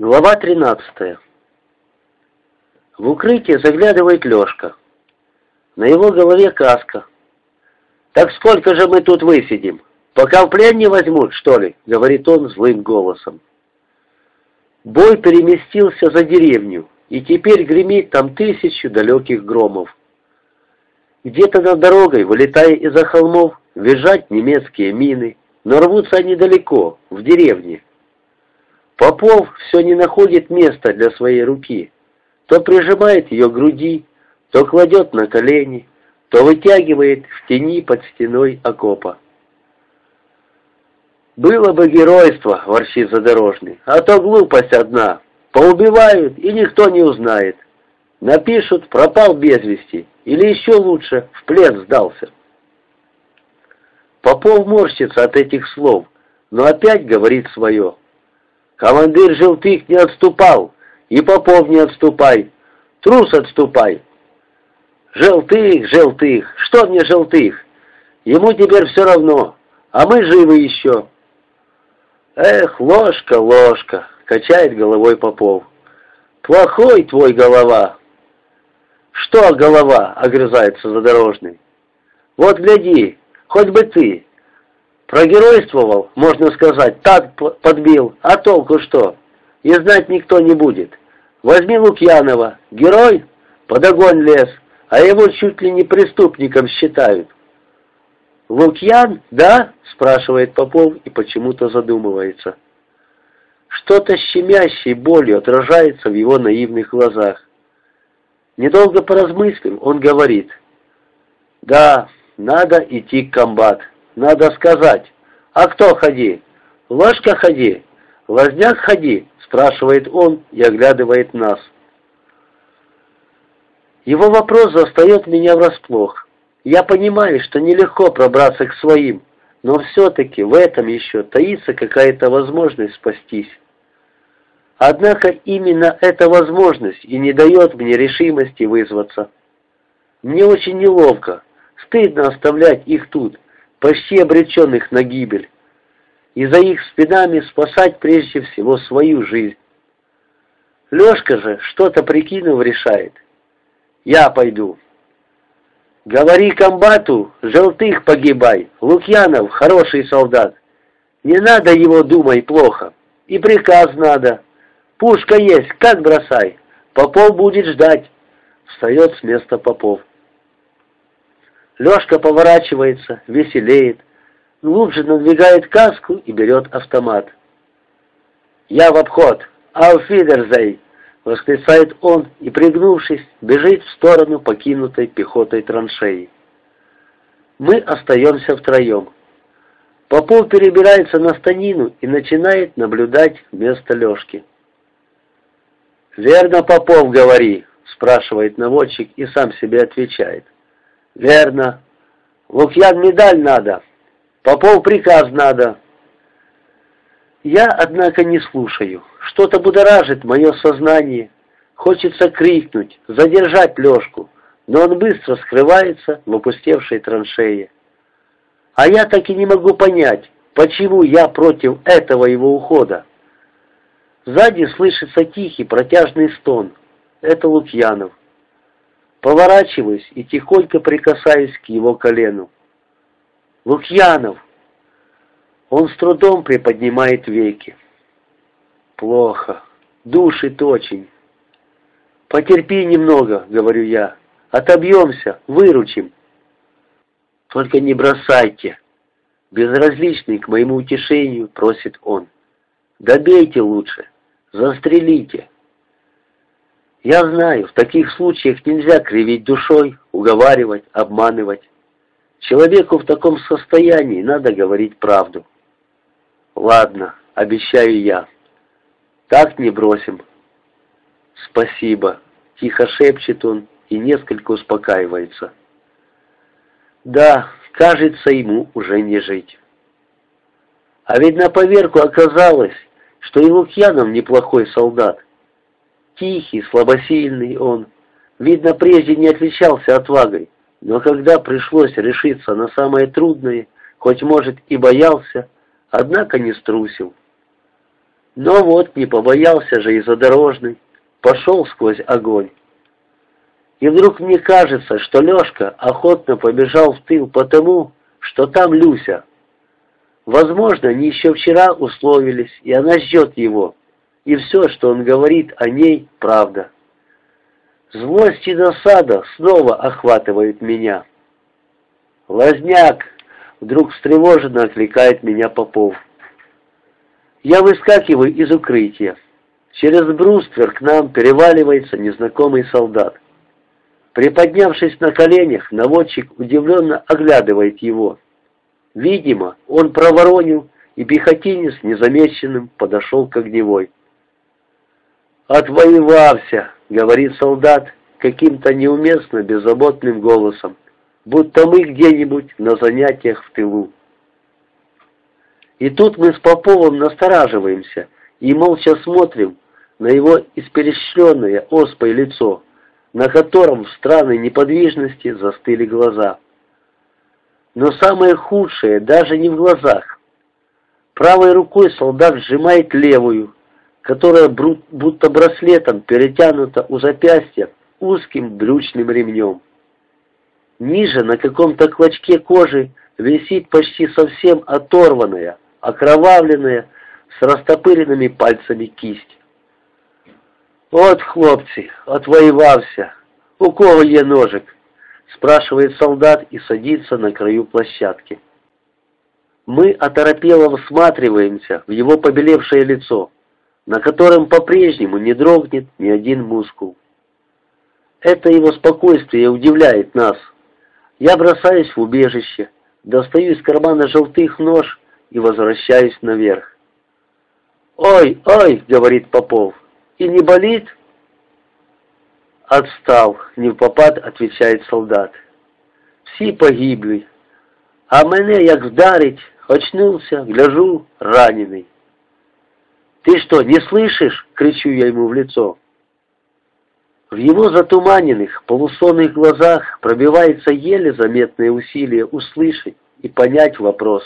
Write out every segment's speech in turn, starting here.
Глава 13. В укрытие заглядывает Лешка. На его голове каска. «Так сколько же мы тут высидим? Пока в плен не возьмут, что ли?» — говорит он злым голосом. Бой переместился за деревню, и теперь гремит там тысячу далеких громов. Где-то над дорогой, вылетая из-за холмов, визжат немецкие мины, но рвутся они далеко, в деревне. Попов все не находит места для своей руки. То прижимает ее к груди, то кладет на колени, то вытягивает в тени под стеной окопа. «Было бы геройство», — ворчит задорожный, — «а то глупость одна. Поубивают, и никто не узнает. Напишут, пропал без вести, или еще лучше, в плен сдался». Попов морщится от этих слов, но опять говорит свое. Командир Желтых не отступал, и Попов не отступай. Трус отступай. Желтых, Желтых, что мне Желтых? Ему теперь все равно, а мы живы еще. Эх, ложка, ложка, качает головой Попов. Плохой твой голова. Что голова, огрызается задорожный. Вот гляди, хоть бы ты, Прогеройствовал, можно сказать, так подбил, а толку что? И знать никто не будет. Возьми Лукьянова, герой, под огонь лез, а его чуть ли не преступником считают. «Лукьян, да?» — спрашивает Попов и почему-то задумывается. Что-то щемящей болью отражается в его наивных глазах. Недолго поразмыслив, он говорит, «Да, надо идти к комбат». Надо сказать. А кто ходи? Ложка ходи? Лазняк ходи? Спрашивает он и оглядывает нас. Его вопрос застает меня врасплох. Я понимаю, что нелегко пробраться к своим, но все-таки в этом еще таится какая-то возможность спастись. Однако именно эта возможность и не дает мне решимости вызваться. Мне очень неловко, стыдно оставлять их тут, почти обреченных на гибель, и за их спинами спасать прежде всего свою жизнь. Лешка же, что-то прикинув, решает. Я пойду. Говори комбату, желтых погибай, Лукьянов хороший солдат. Не надо его думай плохо, и приказ надо. Пушка есть, как бросай, Попов будет ждать. Встает с места Попов. Лешка поворачивается, веселеет, глубже надвигает каску и берет автомат. «Я в обход! Ауфидерзей!» — восклицает он и, пригнувшись, бежит в сторону покинутой пехотой траншеи. Мы остаемся втроем. Попов перебирается на станину и начинает наблюдать вместо Лешки. «Верно, Попов, говори!» — спрашивает наводчик и сам себе отвечает. «Верно. Лукьян медаль надо. Попов приказ надо». Я, однако, не слушаю. Что-то будоражит мое сознание. Хочется крикнуть, задержать Лешку, но он быстро скрывается в опустевшей траншее. А я так и не могу понять, почему я против этого его ухода. Сзади слышится тихий протяжный стон. Это Лукьянов. Поворачиваюсь и тихонько прикасаюсь к его колену. «Лукьянов!» Он с трудом приподнимает веки. «Плохо. Душит очень. Потерпи немного, — говорю я. Отобьемся, выручим. Только не бросайте. Безразличный к моему утешению, просит он. Добейте лучше, застрелите. Я знаю, в таких случаях нельзя кривить душой, уговаривать, обманывать. Человеку в таком состоянии надо говорить правду. Ладно, обещаю я. Так не бросим. Спасибо, тихо шепчет он и несколько успокаивается. Да, кажется, ему уже не жить. А ведь на поверку оказалось, что и Лукьянов неплохой солдат. Тихий, слабосильный он. Видно, прежде не отличался отвагой, но когда пришлось решиться на самое трудное, хоть, может, и боялся, однако не струсил. Но вот не побоялся же и задорожный, пошел сквозь огонь. И вдруг мне кажется, что Лешка охотно побежал в тыл потому, что там Люся. Возможно, они еще вчера условились, и она ждет его, и все, что он говорит о ней, правда. Злость и досада снова охватывают меня. «Лазняк!» — вдруг встревоженно окликает меня Попов. Я выскакиваю из укрытия. Через бруствер к нам переваливается незнакомый солдат. Приподнявшись на коленях, наводчик удивленно оглядывает его. Видимо, он проворонил, и пехотинец незамеченным подошел к огневой. «Отвоевался!» — говорит солдат каким-то неуместно беззаботным голосом, будто мы где-нибудь на занятиях в тылу. И тут мы с Поповым настораживаемся и молча смотрим на его исперещенное оспой лицо, на котором в странной неподвижности застыли глаза. Но самое худшее даже не в глазах. Правой рукой солдат сжимает левую, которая будто браслетом перетянута у запястья узким брючным ремнем. Ниже на каком-то клочке кожи висит почти совсем оторванная, окровавленная, с растопыренными пальцами кисть. «От, хлопцы, отвоевався! У кого є ножик?» спрашивает солдат и садится на краю площадки. Мы оторопело всматриваемся в его побелевшее лицо, на котором по-прежнему не дрогнет ни один мускул. Это его спокойствие удивляет нас. Я бросаюсь в убежище, достаю из кармана желтых нож и возвращаюсь наверх. «Ой, ой!» — говорит Попов. «И не болит?» «Отстал!» — не попад отвечает солдат. «Всі погибли, а мене як вдарить, очнулся, гляжу, раненый». «Ты что, не слышишь?» — кричу я ему в лицо. В его затуманенных, полусонных глазах пробивается еле заметное усилие услышать и понять вопрос.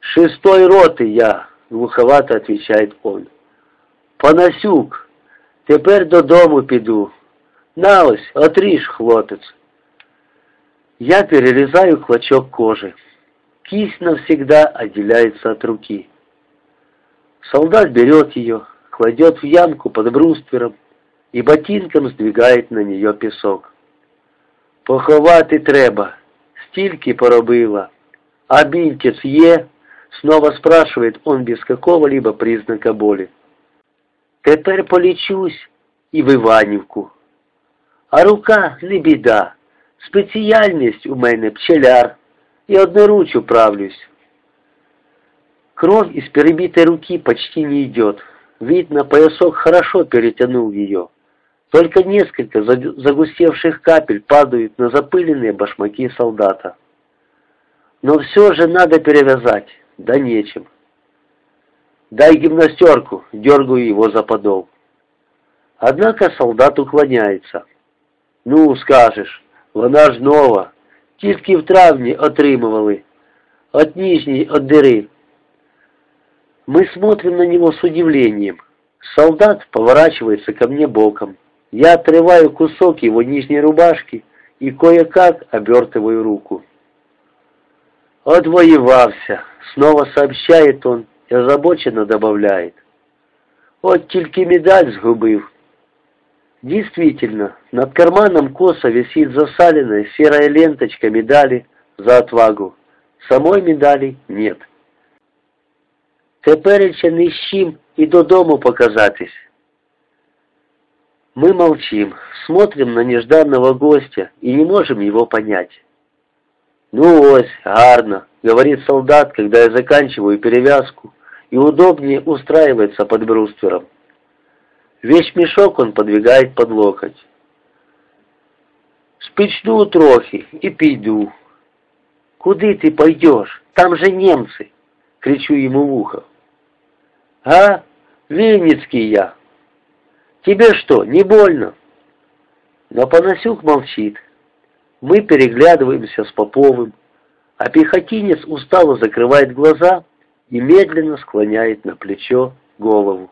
«Шестой роты я», — глуховато отвечает он. «Панасюк, тепер додому піду. На ось, отріж, хлопець». Я перерезаю клочок кожи. Кисть навсегда отделяется от руки. Солдат берет ее, кладет в ямку под бруствером и ботинком сдвигает на нее песок. Поховати треба, стільки поробила. А бінтець є? Снова спрашивает он без какого-либо признака боли. Тепер полічусь і в Іванівку. А рука не біда. Спеціальність у мене пчеляр. І одноруч управлюсь. Кровь из перебитой руки почти не идет. Видно, поясок хорошо перетянул ее. Только несколько загустевших капель падают на запыленные башмаки солдата. Но все же надо перевязать. Да нечем. Дай гимнастерку, дергаю его за подол. Однако солдат уклоняется. Ну, скажешь, вона ж нова. Тільки в травні отримували. От нижней от дыры. Мы смотрим на него с удивлением. Солдат поворачивается ко мне боком. Я отрываю кусок его нижней рубашки и кое-как обертываю руку. «Отвоевався», — снова сообщает он и озабоченно добавляет. «От тільки медаль сгубив». Действительно, над карманом косо висит засаленная серая ленточка медали за отвагу. Самой медали нет. Тепереча не з чим і додому показатись. Мы молчим, смотрим на нежданного гостя и не можем его понять. «Ну ось, гарно», — говорит солдат, когда я заканчиваю перевязку и удобнее устраивается под бруствером. Весь мешок он подвигает под локоть. «Спичну трохи и піду». «Куды ты пойдешь? Там же немцы!» — кричу ему в ухо. «А? Винницкий я!» «Тебе что, не больно?» Но Панасюк молчит. Мы переглядываемся с Поповым, а пехотинец устало закрывает глаза и медленно склоняет на плечо голову.